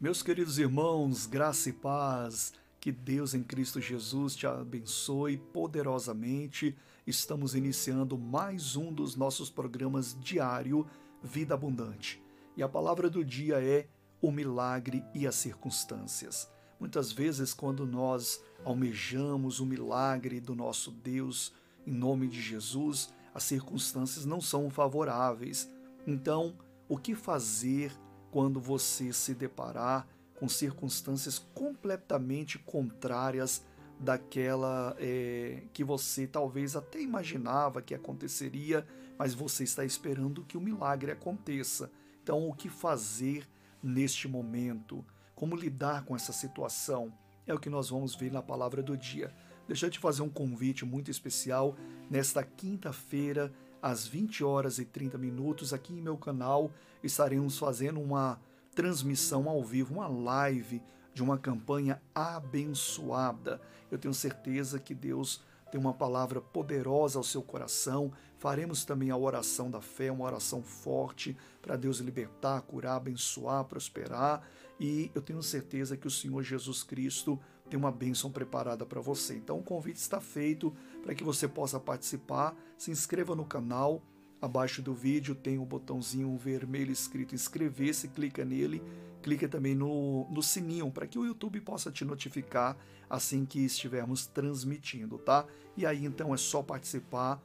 Meus queridos irmãos, graça e paz, que Deus em Cristo Jesus te abençoe poderosamente. Estamos iniciando mais um dos nossos programas diário Vida Abundante. E a palavra do dia é o milagre e as circunstâncias. Muitas vezes, quando nós almejamos o milagre do nosso Deus em nome de Jesus, as circunstâncias não são favoráveis. Então, o que fazer quando você se deparar com circunstâncias completamente contrárias daquela é, que você talvez até imaginava que aconteceria, mas você está esperando que o milagre aconteça. Então, o que fazer neste momento? Como lidar com essa situação? É o que nós vamos ver na palavra do dia. Deixa eu te fazer um convite muito especial nesta quinta-feira, às 20 horas e 30 minutos, aqui em meu canal, estaremos fazendo uma transmissão ao vivo, uma live de uma campanha abençoada. Eu tenho certeza que Deus tem uma palavra poderosa ao seu coração. Faremos também a oração da fé, uma oração forte para Deus libertar, curar, abençoar, prosperar. E eu tenho certeza que o Senhor Jesus Cristo tem uma bênção preparada para você. Então o convite está feito para que você possa participar. Se inscreva no canal. Abaixo do vídeo tem um botãozinho vermelho escrito inscrever-se, clica nele, clica também no, no sininho para que o YouTube possa te notificar assim que estivermos transmitindo, tá? E aí então é só participar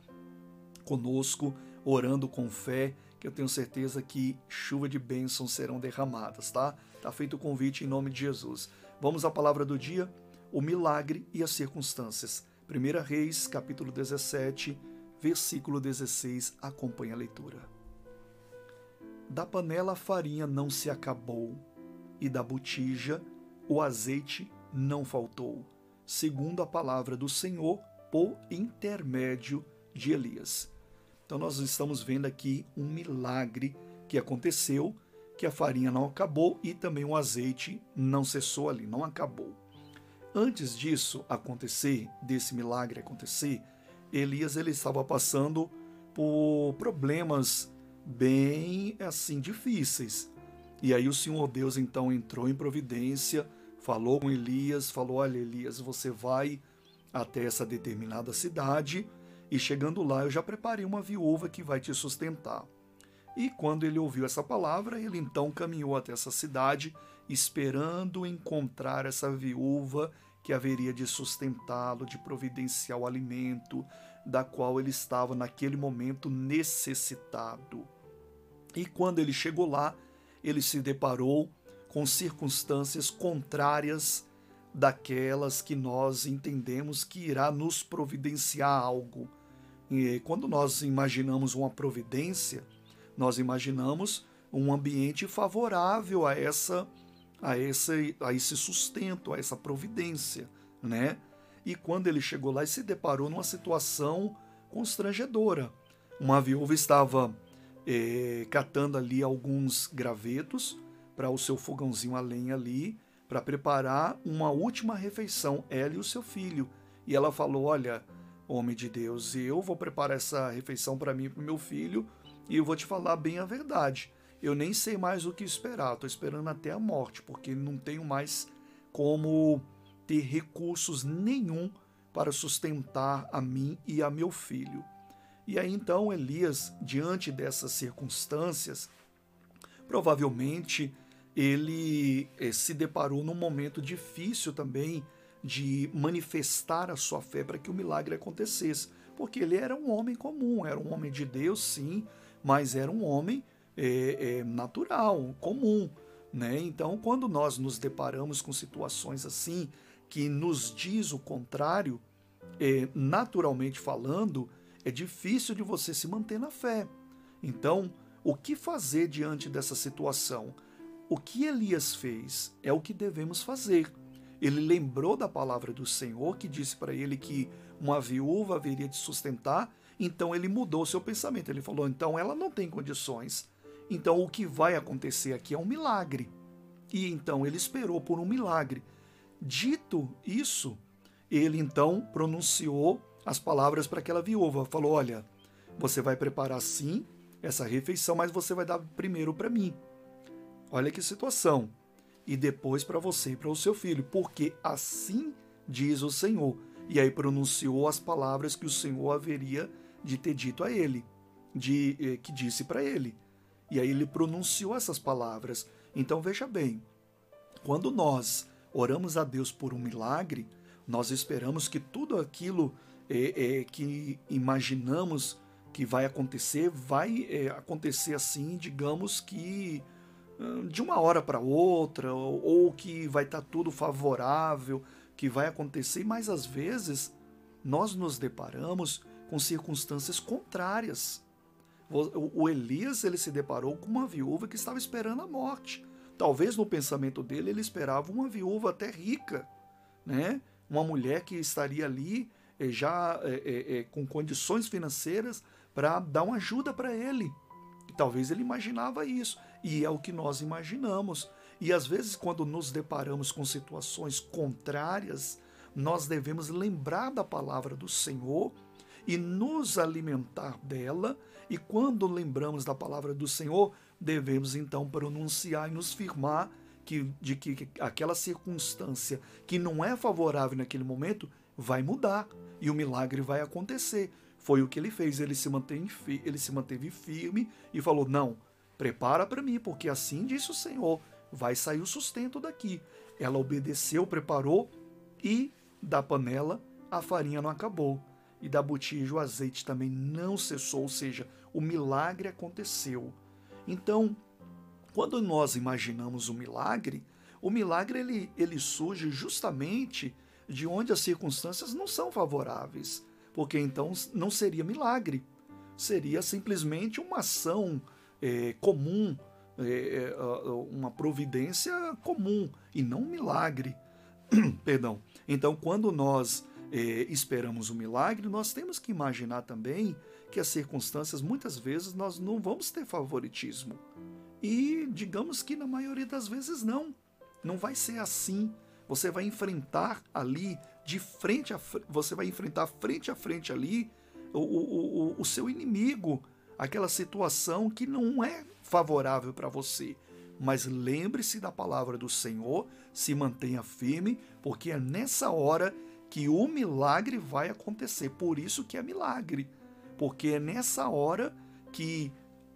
conosco, orando com fé, que eu tenho certeza que chuva de bênçãos serão derramadas, tá? Tá feito o convite em nome de Jesus. Vamos à palavra do dia, o milagre e as circunstâncias. 1 Reis, capítulo 17, versículo 16, acompanha a leitura. Da panela a farinha não se acabou, e da botija o azeite não faltou, segundo a palavra do Senhor por intermédio de Elias. Então nós estamos vendo aqui um milagre que aconteceu que a farinha não acabou e também o azeite não cessou ali, não acabou. Antes disso acontecer, desse milagre acontecer, Elias ele estava passando por problemas bem assim difíceis. E aí o Senhor Deus então entrou em providência, falou com Elias, falou: "Olha, Elias, você vai até essa determinada cidade e chegando lá eu já preparei uma viúva que vai te sustentar. E quando ele ouviu essa palavra, ele então caminhou até essa cidade, esperando encontrar essa viúva que haveria de sustentá-lo, de providenciar o alimento, da qual ele estava naquele momento necessitado. E quando ele chegou lá, ele se deparou com circunstâncias contrárias daquelas que nós entendemos que irá nos providenciar algo. E quando nós imaginamos uma providência, nós imaginamos um ambiente favorável a essa a esse, a esse sustento, a essa providência, né? E quando ele chegou lá, ele se deparou numa situação constrangedora. Uma viúva estava é, catando ali alguns gravetos para o seu fogãozinho a lenha ali, para preparar uma última refeição, ela e o seu filho. E ela falou: Olha, homem de Deus, eu vou preparar essa refeição para mim e para o meu filho, e eu vou te falar bem a verdade. Eu nem sei mais o que esperar, estou esperando até a morte, porque não tenho mais como ter recursos nenhum para sustentar a mim e a meu filho. E aí então Elias, diante dessas circunstâncias, provavelmente ele eh, se deparou num momento difícil também de manifestar a sua fé para que o milagre acontecesse, porque ele era um homem comum, era um homem de Deus, sim, mas era um homem é, é, natural, comum. Né? Então, quando nós nos deparamos com situações assim, que nos diz o contrário, é, naturalmente falando, é difícil de você se manter na fé. Então, o que fazer diante dessa situação? O que Elias fez é o que devemos fazer. Ele lembrou da palavra do Senhor que disse para ele que uma viúva haveria de sustentar então ele mudou seu pensamento. Ele falou: então ela não tem condições. Então o que vai acontecer aqui é um milagre. E então ele esperou por um milagre. Dito isso, ele então pronunciou as palavras para aquela viúva. Falou: Olha, você vai preparar sim essa refeição, mas você vai dar primeiro para mim. Olha que situação. e depois para você e para o seu filho, porque assim diz o Senhor. E aí pronunciou as palavras que o Senhor haveria de ter dito a ele, de eh, que disse para ele. E aí ele pronunciou essas palavras. Então veja bem, quando nós oramos a Deus por um milagre, nós esperamos que tudo aquilo é, é, que imaginamos que vai acontecer, vai é, acontecer assim, digamos que de uma hora para outra, ou, ou, que vai estar tá tudo favorável, que vai acontecer, mas às vezes nós nos deparamos com circunstâncias contrárias. O Elias ele se deparou com uma viúva que estava esperando a morte. Talvez no pensamento dele ele esperava uma viúva até rica, né? Uma mulher que estaria ali eh, já é, é, com condições financeiras para dar uma ajuda para ele. Talvez ele imaginava isso, e é o que nós imaginamos. E às vezes, quando nos deparamos com situações contrárias, nós devemos lembrar da palavra do Senhor e nos alimentar dela. E quando lembramos da palavra do Senhor, devemos então pronunciar e nos firmar que, de que aquela circunstância que não é favorável naquele momento vai mudar e o milagre vai acontecer. Foi o que ele fez. Ele se manteve, ele se manteve firme e falou: Não, prepara para mim, porque assim disse o Senhor: vai sair o sustento daqui. Ela obedeceu, preparou e da panela a farinha não acabou e da botija o azeite também não cessou, ou seja, o milagre aconteceu. Então, quando nós imaginamos o milagre, o milagre ele, ele surge justamente de onde as circunstâncias não são favoráveis, porque então não seria milagre, seria simplesmente uma ação é, comum, é, uma providência comum e não um milagre. Perdão. Então, quando nós é, esperamos um milagre, nós temos que imaginar também que as circunstâncias, muitas vezes, nós não vamos ter favoritismo. E digamos que na maioria das vezes não. Não vai ser assim. Você vai enfrentar ali, de frente a você vai enfrentar frente a frente ali o, o, o, o seu inimigo, aquela situação que não é favorável para você. Mas lembre-se da palavra do Senhor, se mantenha firme, porque é nessa hora que o milagre vai acontecer. Por isso que é milagre, porque é nessa hora que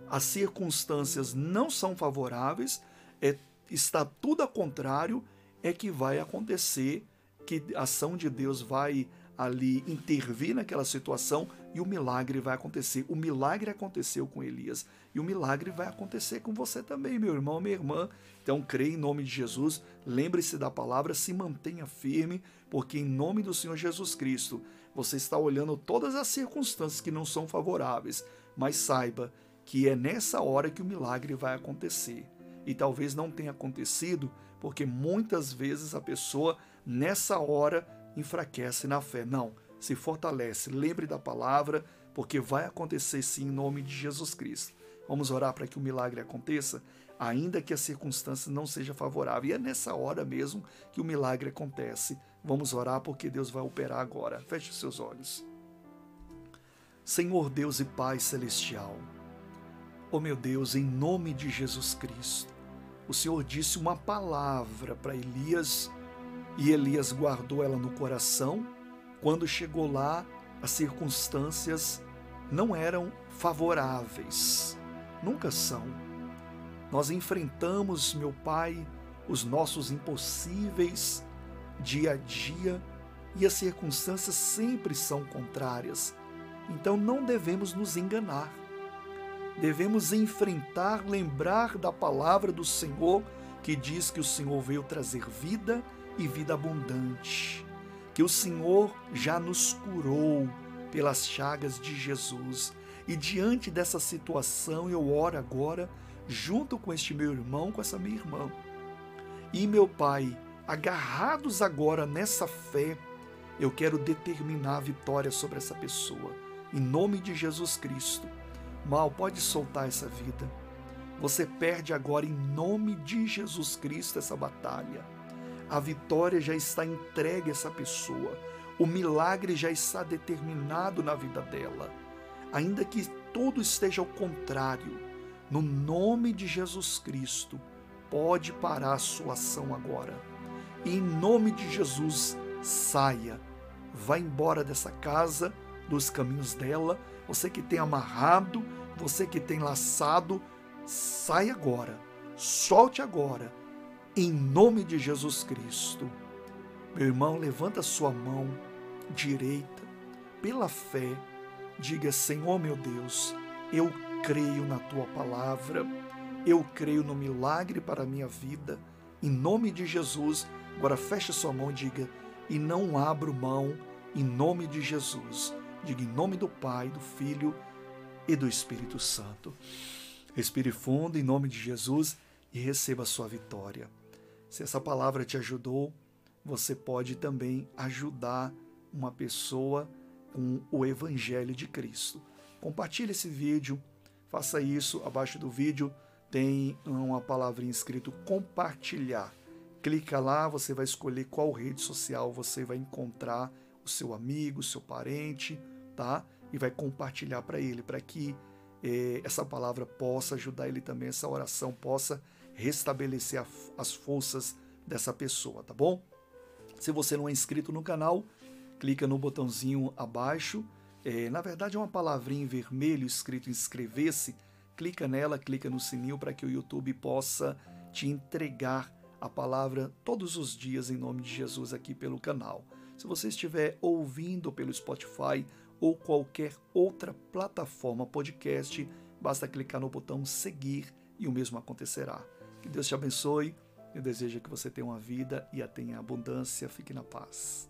as circunstâncias não são favoráveis, é, está tudo ao contrário, é que vai acontecer, que a ação de Deus vai ali intervir naquela situação e o milagre vai acontecer. O milagre aconteceu com Elias e o milagre vai acontecer com você também, meu irmão, minha irmã. Então, creia em nome de Jesus, lembre-se da palavra, se mantenha firme, porque em nome do Senhor Jesus Cristo, você está olhando todas as circunstâncias que não são favoráveis, mas saiba que é nessa hora que o milagre vai acontecer. E talvez não tenha acontecido, porque muitas vezes a pessoa nessa hora enfraquece na fé. Não, se fortalece, lembre da palavra, porque vai acontecer sim em nome de Jesus Cristo. Vamos orar para que o milagre aconteça, ainda que a circunstância não seja favorável. E é nessa hora mesmo que o milagre acontece. Vamos orar porque Deus vai operar agora. Feche seus olhos. Senhor Deus e Pai Celestial, Oh meu Deus, em nome de Jesus Cristo, o Senhor disse uma palavra para Elias e Elias guardou ela no coração. Quando chegou lá, as circunstâncias não eram favoráveis, nunca são. Nós enfrentamos, meu Pai, os nossos impossíveis dia a dia e as circunstâncias sempre são contrárias. Então não devemos nos enganar devemos enfrentar, lembrar da palavra do Senhor que diz que o Senhor veio trazer vida e vida abundante, que o Senhor já nos curou pelas chagas de Jesus. E diante dessa situação, eu oro agora, junto com este meu irmão, com essa minha irmã. E meu Pai, agarrados agora nessa fé, eu quero determinar a vitória sobre essa pessoa. Em nome de Jesus Cristo Mal, pode soltar essa vida. Você perde agora em nome de Jesus Cristo essa batalha. A vitória já está entregue a essa pessoa. O milagre já está determinado na vida dela. Ainda que tudo esteja ao contrário, no nome de Jesus Cristo, pode parar a sua ação agora. E em nome de Jesus, saia. Vá embora dessa casa, dos caminhos dela. Você que tem amarrado, você que tem laçado, sai agora. Solte agora. Em nome de Jesus Cristo. Meu irmão, levanta sua mão direita pela fé. Diga: Senhor meu Deus, eu creio na tua palavra, eu creio no milagre para a minha vida. Em nome de Jesus, agora feche sua mão e diga: e não abro mão, em nome de Jesus. Diga em nome do Pai, do Filho e do Espírito Santo. Respire fundo em nome de Jesus e receba a sua vitória. Se essa palavra te ajudou, você pode também ajudar uma pessoa com o Evangelho de Cristo. Compartilhe esse vídeo, faça isso. Abaixo do vídeo tem uma palavrinha escrito compartilhar. Clica lá, você vai escolher qual rede social você vai encontrar o seu amigo, o seu parente, tá? E vai compartilhar para ele, para que eh, essa palavra possa ajudar ele também, essa oração possa restabelecer a, as forças dessa pessoa, tá bom? Se você não é inscrito no canal, clica no botãozinho abaixo. É, na verdade, é uma palavrinha em vermelho escrito inscrever-se. Clica nela, clica no sininho para que o YouTube possa te entregar a palavra todos os dias em nome de Jesus aqui pelo canal. Se você estiver ouvindo pelo Spotify ou qualquer outra plataforma podcast, basta clicar no botão seguir e o mesmo acontecerá. Que Deus te abençoe. Eu desejo que você tenha uma vida e a tenha abundância. Fique na paz.